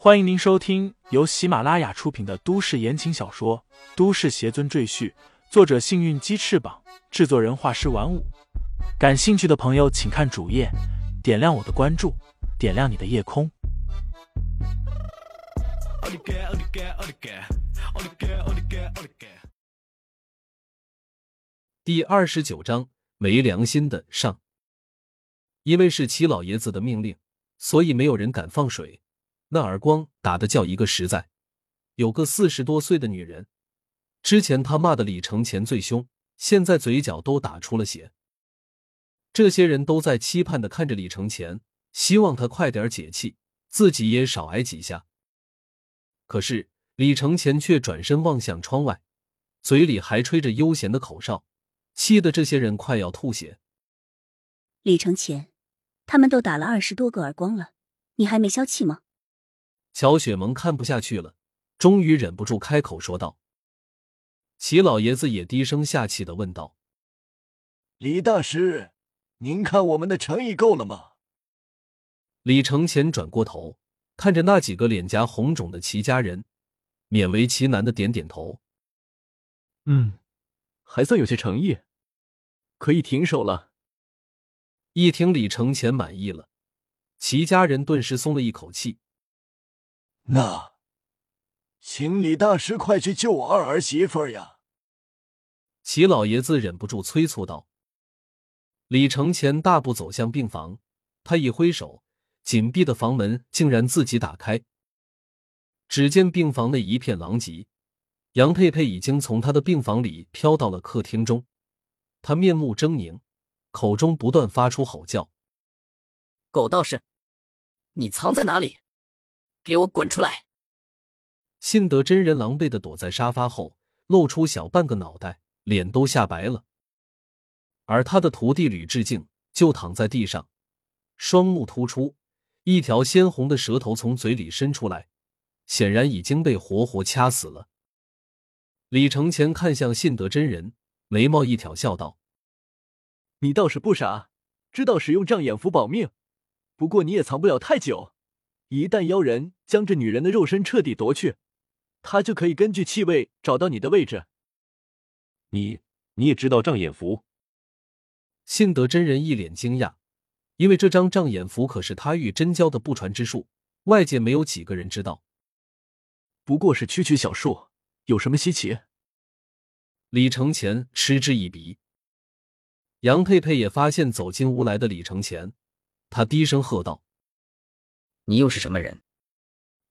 欢迎您收听由喜马拉雅出品的都市言情小说《都市邪尊赘婿》，作者：幸运鸡翅膀，制作人：画师玩五。感兴趣的朋友，请看主页，点亮我的关注，点亮你的夜空。第二十九章，没良心的上。因为是齐老爷子的命令，所以没有人敢放水。那耳光打的叫一个实在。有个四十多岁的女人，之前她骂的李承前最凶，现在嘴角都打出了血。这些人都在期盼的看着李承前，希望他快点解气，自己也少挨几下。可是李承前却转身望向窗外，嘴里还吹着悠闲的口哨，气得这些人快要吐血。李承前，他们都打了二十多个耳光了，你还没消气吗？乔雪萌看不下去了，终于忍不住开口说道。齐老爷子也低声下气的问道：“李大师，您看我们的诚意够了吗？”李承前转过头，看着那几个脸颊红肿的齐家人，勉为其难的点点头：“嗯，还算有些诚意，可以停手了。”一听李承前满意了，齐家人顿时松了一口气。那，请李大师快去救我二儿媳妇儿呀！齐老爷子忍不住催促道。李承前大步走向病房，他一挥手，紧闭的房门竟然自己打开。只见病房内一片狼藉，杨佩佩已经从他的病房里飘到了客厅中，他面目狰狞，口中不断发出吼叫：“狗道士，你藏在哪里？”给我滚出来！信德真人狼狈的躲在沙发后，露出小半个脑袋，脸都吓白了。而他的徒弟吕志敬就躺在地上，双目突出，一条鲜红的舌头从嘴里伸出来，显然已经被活活掐死了。李承前看向信德真人，眉毛一挑，笑道：“你倒是不傻，知道使用障眼符保命，不过你也藏不了太久。”一旦妖人将这女人的肉身彻底夺去，他就可以根据气味找到你的位置。你你也知道障眼符？信德真人一脸惊讶，因为这张障眼符可是他与真交的不传之术，外界没有几个人知道。不过是区区小术，有什么稀奇？李承前嗤之以鼻。杨佩佩也发现走进屋来的李承前，他低声喝道。你又是什么人？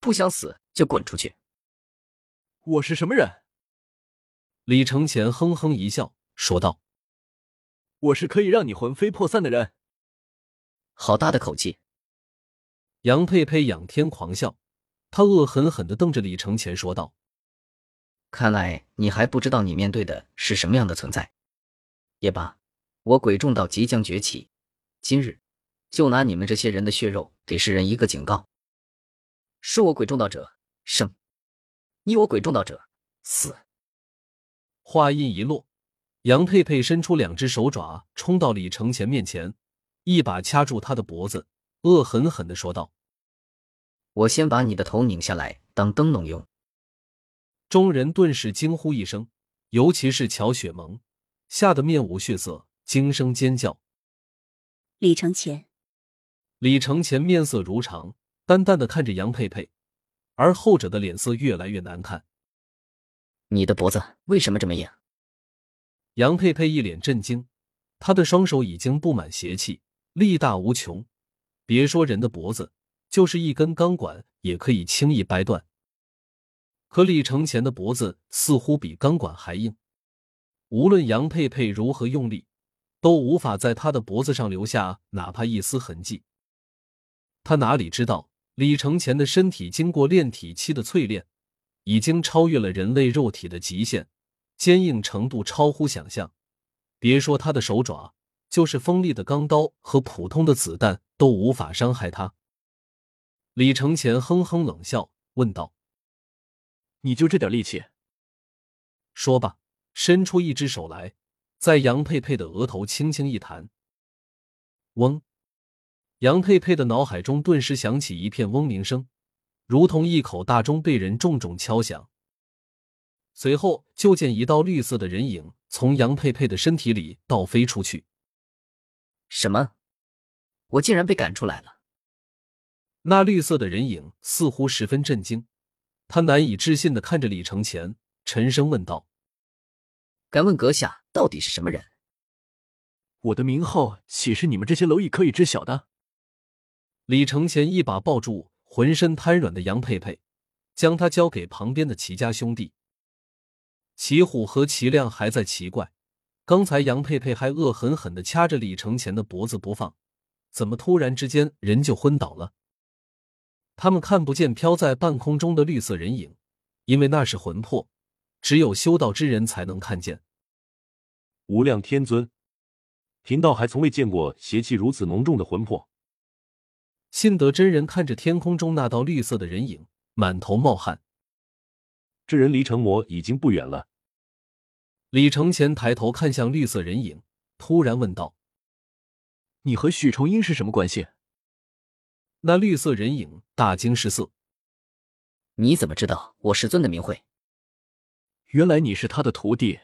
不想死就滚出去！我是什么人？李承前哼哼一笑，说道：“我是可以让你魂飞魄散的人。”好大的口气！杨佩佩仰天狂笑，她恶狠狠的瞪着李承前说道：“看来你还不知道你面对的是什么样的存在。也罢，我鬼众道即将崛起，今日。”就拿你们这些人的血肉给世人一个警告：是我鬼中道者生，你我鬼中道者死。话音一落，杨佩佩伸出两只手爪，冲到李承前面前，一把掐住他的脖子，恶狠狠的说道：“我先把你的头拧下来当灯笼用。”众人顿时惊呼一声，尤其是乔雪萌，吓得面无血色，惊声尖叫：“李承前！”李承前面色如常，淡淡的看着杨佩佩，而后者的脸色越来越难看。你的脖子为什么这么硬？杨佩佩一脸震惊，她的双手已经布满邪气，力大无穷，别说人的脖子，就是一根钢管也可以轻易掰断。可李承前的脖子似乎比钢管还硬，无论杨佩佩如何用力，都无法在他的脖子上留下哪怕一丝痕迹。他哪里知道，李承前的身体经过炼体期的淬炼，已经超越了人类肉体的极限，坚硬程度超乎想象。别说他的手爪，就是锋利的钢刀和普通的子弹都无法伤害他。李承前哼哼冷笑，问道：“你就这点力气？”说罢，伸出一只手来，在杨佩佩的额头轻轻一弹，嗡。杨佩佩的脑海中顿时响起一片嗡鸣声，如同一口大钟被人重重敲响。随后，就见一道绿色的人影从杨佩佩的身体里倒飞出去。什么？我竟然被赶出来了！那绿色的人影似乎十分震惊，他难以置信的看着李承前，沉声问道：“敢问阁下到底是什么人？”我的名号岂是你们这些蝼蚁可以知晓的？李承前一把抱住浑身瘫软的杨佩佩，将她交给旁边的齐家兄弟。齐虎和齐亮还在奇怪，刚才杨佩佩还恶狠狠的掐着李承前的脖子不放，怎么突然之间人就昏倒了？他们看不见飘在半空中的绿色人影，因为那是魂魄，只有修道之人才能看见。无量天尊。贫道还从未见过邪气如此浓重的魂魄。信德真人看着天空中那道绿色的人影，满头冒汗。这人离成魔已经不远了。李承前抬头看向绿色人影，突然问道：“你和许崇英是什么关系？”那绿色人影大惊失色：“你怎么知道我师尊的名讳？原来你是他的徒弟，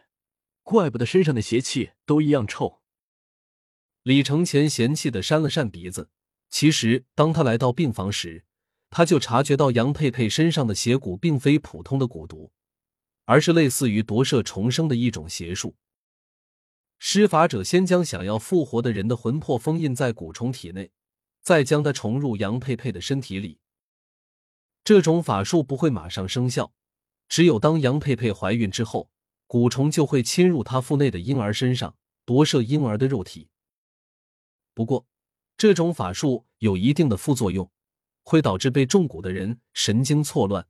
怪不得身上的邪气都一样臭。”李承前嫌弃的扇了扇鼻子。其实，当他来到病房时，他就察觉到杨佩佩身上的邪蛊并非普通的蛊毒，而是类似于夺舍重生的一种邪术。施法者先将想要复活的人的魂魄封印在蛊虫体内，再将它重入杨佩佩的身体里。这种法术不会马上生效，只有当杨佩佩怀孕之后，蛊虫就会侵入她腹内的婴儿身上，夺舍婴儿的肉体。不过，这种法术有一定的副作用，会导致被中蛊的人神经错乱，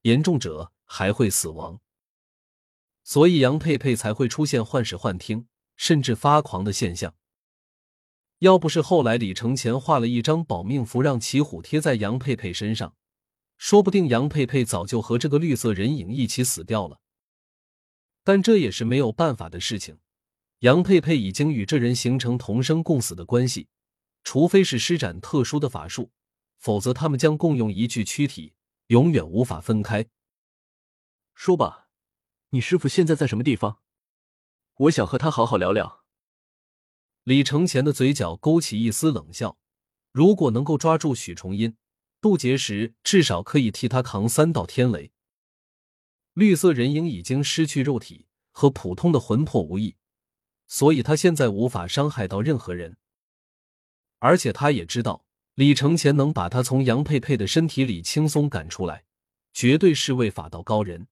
严重者还会死亡。所以杨佩佩才会出现幻视、幻听，甚至发狂的现象。要不是后来李承前画了一张保命符让齐虎贴在杨佩佩身上，说不定杨佩佩早就和这个绿色人影一起死掉了。但这也是没有办法的事情。杨佩佩已经与这人形成同生共死的关系，除非是施展特殊的法术，否则他们将共用一具躯体，永远无法分开。说吧，你师傅现在在什么地方？我想和他好好聊聊。李承前的嘴角勾起一丝冷笑，如果能够抓住许崇音，渡劫时至少可以替他扛三道天雷。绿色人影已经失去肉体，和普通的魂魄无异。所以他现在无法伤害到任何人，而且他也知道李承前能把他从杨佩佩的身体里轻松赶出来，绝对是位法道高人，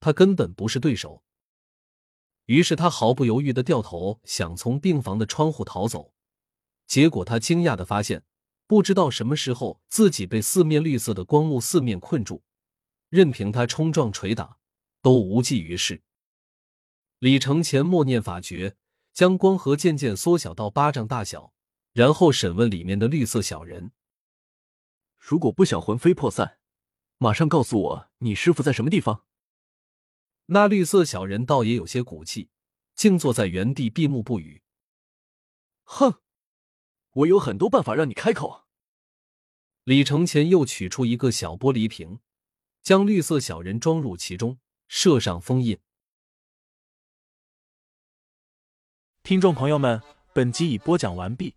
他根本不是对手。于是他毫不犹豫的掉头想从病房的窗户逃走，结果他惊讶的发现，不知道什么时候自己被四面绿色的光幕四面困住，任凭他冲撞捶打，都无济于事。李承前默念法诀，将光盒渐渐缩小到巴掌大小，然后审问里面的绿色小人。如果不想魂飞魄散，马上告诉我你师傅在什么地方。那绿色小人倒也有些骨气，静坐在原地闭目不语。哼，我有很多办法让你开口。李承前又取出一个小玻璃瓶，将绿色小人装入其中，设上封印。听众朋友们，本集已播讲完毕，